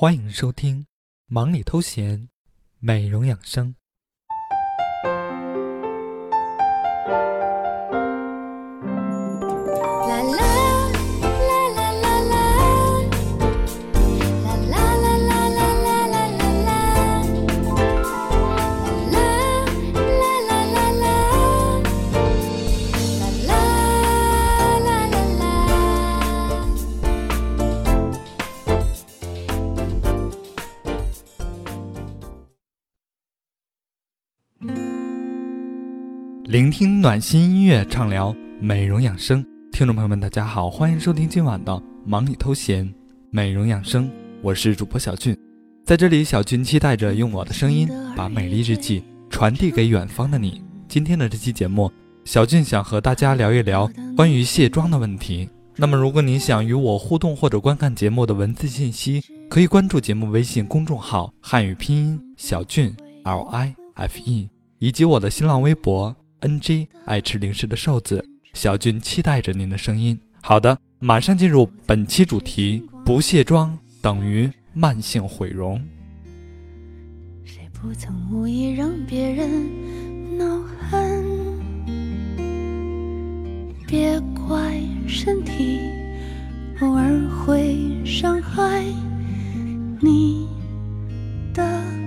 欢迎收听《忙里偷闲》，美容养生。聆听暖心音乐，畅聊美容养生。听众朋友们，大家好，欢迎收听今晚的《忙里偷闲》美容养生。我是主播小俊，在这里，小俊期待着用我的声音把美丽日记传递给远方的你。今天的这期节目，小俊想和大家聊一聊关于卸妆的问题。那么，如果你想与我互动或者观看节目的文字信息，可以关注节目微信公众号“汉语拼音小俊 L I F E”，以及我的新浪微博。N G 爱吃零食的瘦子小俊期待着您的声音。好的，马上进入本期主题：不卸妆等于慢性毁容。谁不曾无意让别人恼恨？别怪身体偶尔会伤害你的。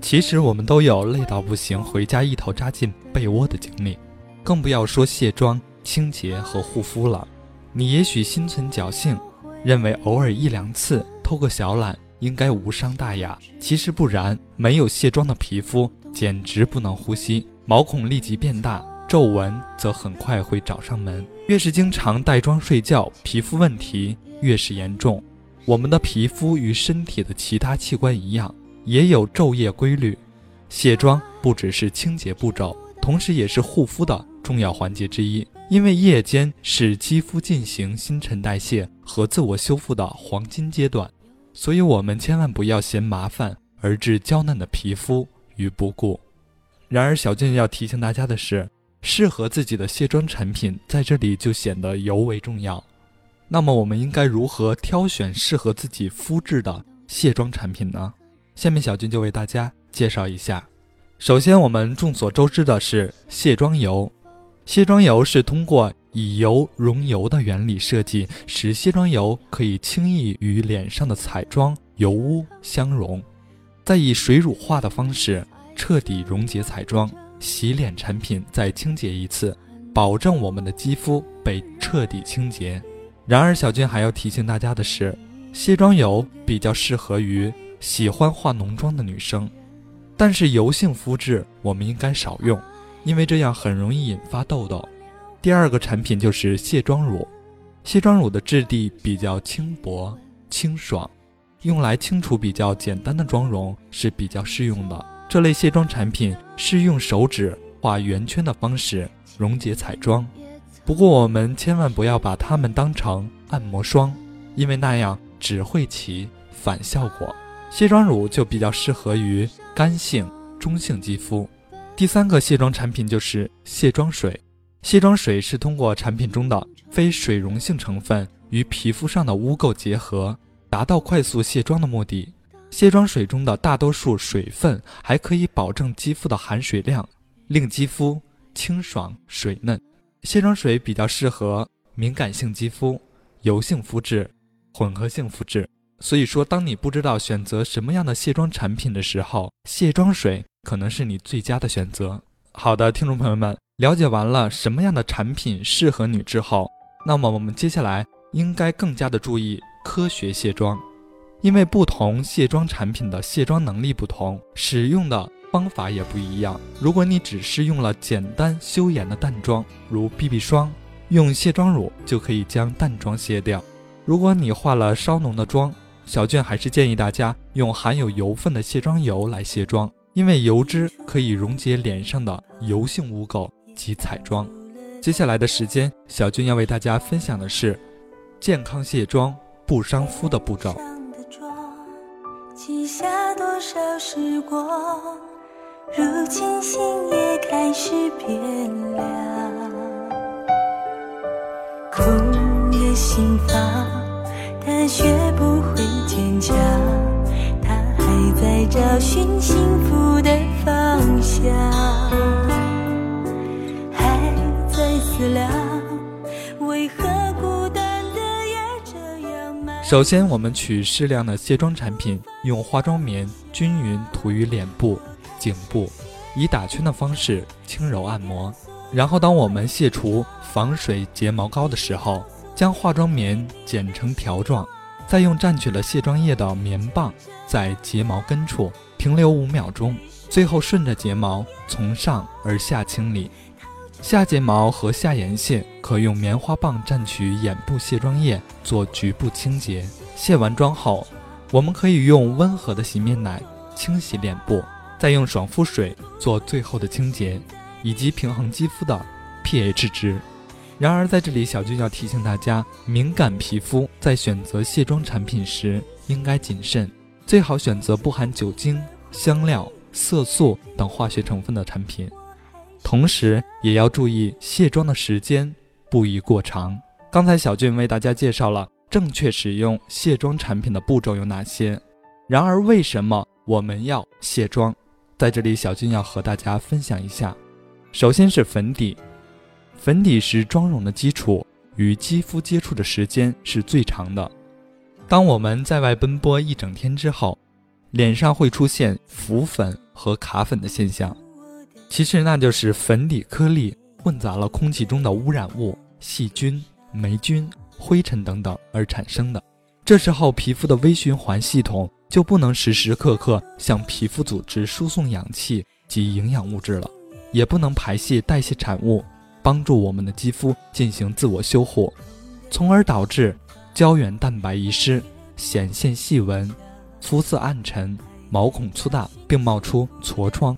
其实我们都有累到不行，回家一头扎进被窝的经历，更不要说卸妆、清洁和护肤了。你也许心存侥幸，认为偶尔一两次偷个小懒应该无伤大雅。其实不然，没有卸妆的皮肤简直不能呼吸，毛孔立即变大，皱纹则很快会找上门。越是经常带妆睡觉，皮肤问题越是严重。我们的皮肤与身体的其他器官一样。也有昼夜规律，卸妆不只是清洁步骤，同时也是护肤的重要环节之一。因为夜间是肌肤进行新陈代谢和自我修复的黄金阶段，所以我们千万不要嫌麻烦而置娇嫩的皮肤于不顾。然而，小俊要提醒大家的是，适合自己的卸妆产品在这里就显得尤为重要。那么，我们应该如何挑选适合自己肤质的卸妆产品呢？下面小军就为大家介绍一下。首先，我们众所周知的是卸妆油。卸妆油是通过以油溶油的原理设计，使卸妆油可以轻易与脸上的彩妆油污相溶，再以水乳化的方式彻底溶解彩妆。洗脸产品再清洁一次，保证我们的肌肤被彻底清洁。然而，小军还要提醒大家的是，卸妆油比较适合于。喜欢化浓妆的女生，但是油性肤质我们应该少用，因为这样很容易引发痘痘。第二个产品就是卸妆乳，卸妆乳的质地比较轻薄清爽，用来清除比较简单的妆容是比较适用的。这类卸妆产品是用手指画圆圈的方式溶解彩妆，不过我们千万不要把它们当成按摩霜，因为那样只会起反效果。卸妆乳就比较适合于干性、中性肌肤。第三个卸妆产品就是卸妆水。卸妆水是通过产品中的非水溶性成分与皮肤上的污垢结合，达到快速卸妆的目的。卸妆水中的大多数水分还可以保证肌肤的含水量，令肌肤清爽水嫩。卸妆水比较适合敏感性肌肤、油性肤质、混合性肤质。所以说，当你不知道选择什么样的卸妆产品的时候，卸妆水可能是你最佳的选择。好的，听众朋友们，了解完了什么样的产品适合你之后，那么我们接下来应该更加的注意科学卸妆，因为不同卸妆产品的卸妆能力不同，使用的方法也不一样。如果你只是用了简单修颜的淡妆，如 BB 霜，用卸妆乳就可以将淡妆卸掉。如果你化了稍浓的妆，小俊还是建议大家用含有油分的卸妆油来卸妆，因为油脂可以溶解脸上的油性污垢及彩妆。接下来的时间，小俊要为大家分享的是健康卸妆不伤肤的步骤。记下多少时光，如今心也开始变凉。哭的心房，他学不会坚强。他还在找寻幸福的方向，首先，我们取适量的卸妆产品，用化妆棉均匀涂于脸部、颈部，以打圈的方式轻柔按摩。然后，当我们卸除防水睫毛膏的时候，将化妆棉剪成条状，再用蘸取了卸妆液的棉棒在睫毛根处停留五秒钟，最后顺着睫毛从上而下清理。下睫毛和下眼线可用棉花棒蘸取眼部卸妆液做局部清洁。卸完妆后，我们可以用温和的洗面奶清洗脸部，再用爽肤水做最后的清洁。以及平衡肌肤的 pH 值。然而，在这里，小俊要提醒大家，敏感皮肤在选择卸妆产品时应该谨慎，最好选择不含酒精、香料、色素等化学成分的产品。同时，也要注意卸妆的时间不宜过长。刚才小俊为大家介绍了正确使用卸妆产品的步骤有哪些。然而，为什么我们要卸妆？在这里，小俊要和大家分享一下。首先是粉底，粉底是妆容的基础，与肌肤接触的时间是最长的。当我们在外奔波一整天之后，脸上会出现浮粉和卡粉的现象，其实那就是粉底颗粒混杂了空气中的污染物、细菌、霉菌、灰尘等等而产生的。这时候，皮肤的微循环系统就不能时时刻刻向皮肤组织输送氧气及营养物质了。也不能排泄代谢产物，帮助我们的肌肤进行自我修护，从而导致胶原蛋白遗失、显现细纹、肤色暗沉、毛孔粗大，并冒出痤疮。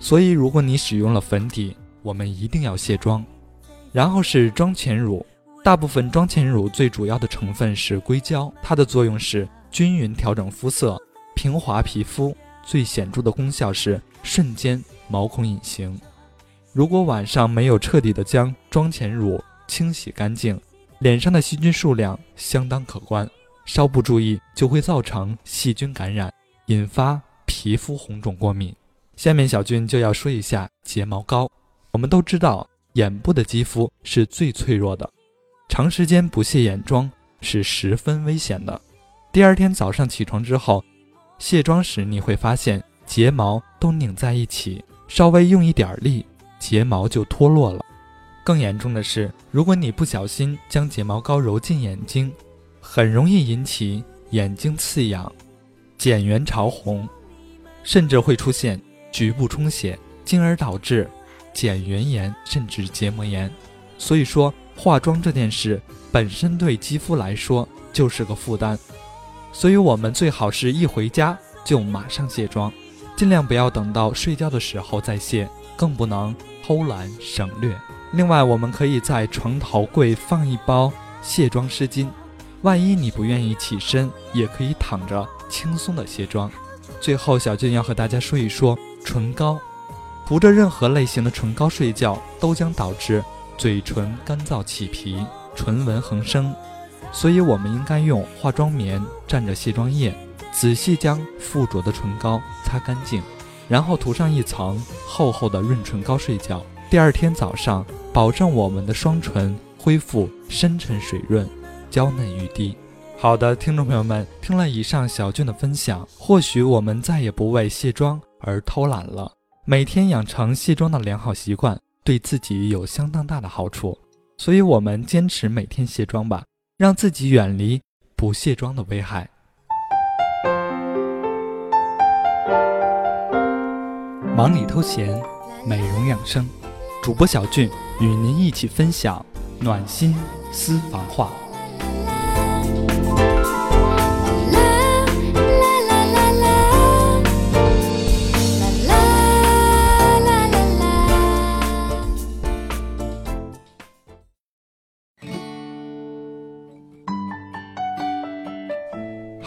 所以，如果你使用了粉底，我们一定要卸妆。然后是妆前乳，大部分妆前乳最主要的成分是硅胶，它的作用是均匀调整肤色、平滑皮肤，最显著的功效是瞬间毛孔隐形。如果晚上没有彻底的将妆前乳清洗干净，脸上的细菌数量相当可观，稍不注意就会造成细菌感染，引发皮肤红肿过敏。下面小俊就要说一下睫毛膏。我们都知道，眼部的肌肤是最脆弱的，长时间不卸眼妆是十分危险的。第二天早上起床之后，卸妆时你会发现睫毛都拧在一起，稍微用一点力。睫毛就脱落了。更严重的是，如果你不小心将睫毛膏揉进眼睛，很容易引起眼睛刺痒、睑缘潮红，甚至会出现局部充血，进而导致睑缘炎甚至结膜炎。所以说，化妆这件事本身对肌肤来说就是个负担，所以我们最好是一回家就马上卸妆，尽量不要等到睡觉的时候再卸。更不能偷懒省略。另外，我们可以在床头柜放一包卸妆湿巾，万一你不愿意起身，也可以躺着轻松的卸妆。最后，小俊要和大家说一说唇膏，涂着任何类型的唇膏睡觉，都将导致嘴唇干燥起皮、唇纹横生。所以，我们应该用化妆棉蘸着卸妆液，仔细将附着的唇膏擦干净。然后涂上一层厚厚的润唇膏睡觉，第二天早上保证我们的双唇恢复深沉水润、娇嫩欲滴。好的，听众朋友们，听了以上小俊的分享，或许我们再也不为卸妆而偷懒了。每天养成卸妆的良好习惯，对自己有相当大的好处。所以，我们坚持每天卸妆吧，让自己远离不卸妆的危害。忙里偷闲，美容养生，主播小俊与您一起分享暖心私房话。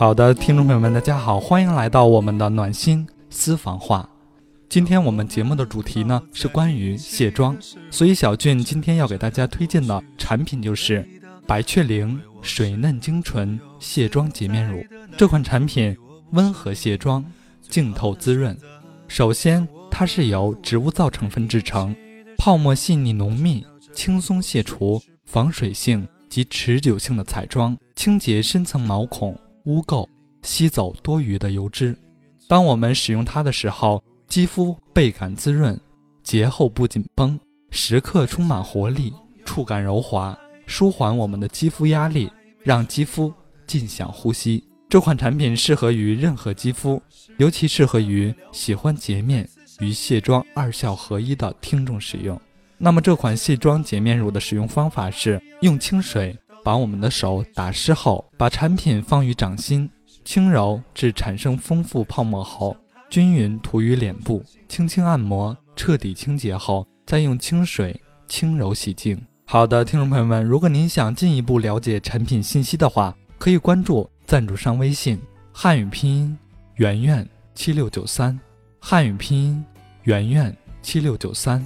好的，听众朋友们，大家好，欢迎来到我们的暖心私房话。今天我们节目的主题呢是关于卸妆，所以小俊今天要给大家推荐的产品就是白雀羚水嫩精纯卸妆洁面乳。这款产品温和卸妆，净透滋润。首先，它是由植物皂成分制成，泡沫细腻浓密，轻松卸除防水性及持久性的彩妆，清洁深层毛孔污垢。吸走多余的油脂。当我们使用它的时候，肌肤倍感滋润，洁后不紧绷，时刻充满活力，触感柔滑，舒缓我们的肌肤压力，让肌肤尽享呼吸。这款产品适合于任何肌肤，尤其适合于喜欢洁面与卸妆二效合一的听众使用。那么，这款卸妆洁面乳的使用方法是：用清水把我们的手打湿后，把产品放于掌心。轻揉至产生丰富泡沫后，均匀涂于脸部，轻轻按摩，彻底清洁后，再用清水轻柔洗净。好的，听众朋友们，如果您想进一步了解产品信息的话，可以关注赞助商微信汉语拼音圆圆七六九三，汉语拼音圆圆七六九三。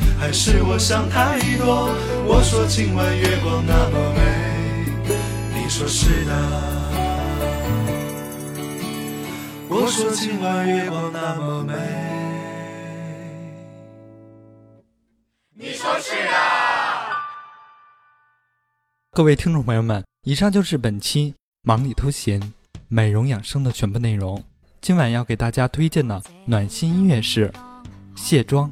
还是我想太多？我说今晚月光那么美，你说是的。我说今晚月光那么美，你说是的。各位听众朋友们。以上就是本期忙里偷闲、美容养生的全部内容。今晚要给大家推荐的暖心音乐是《卸妆》，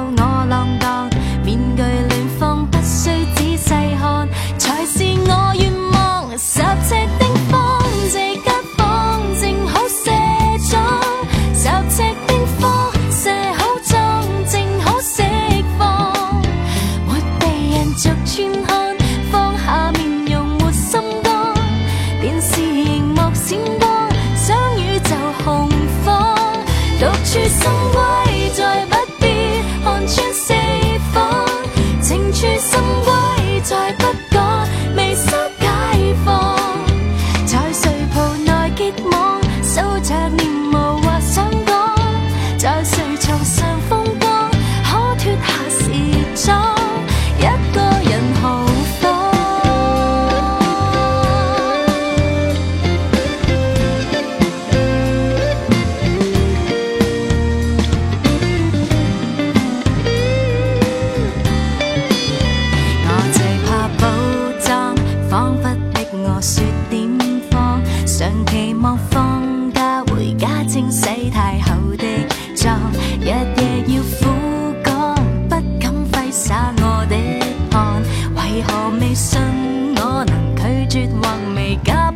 我未信我能拒绝或未够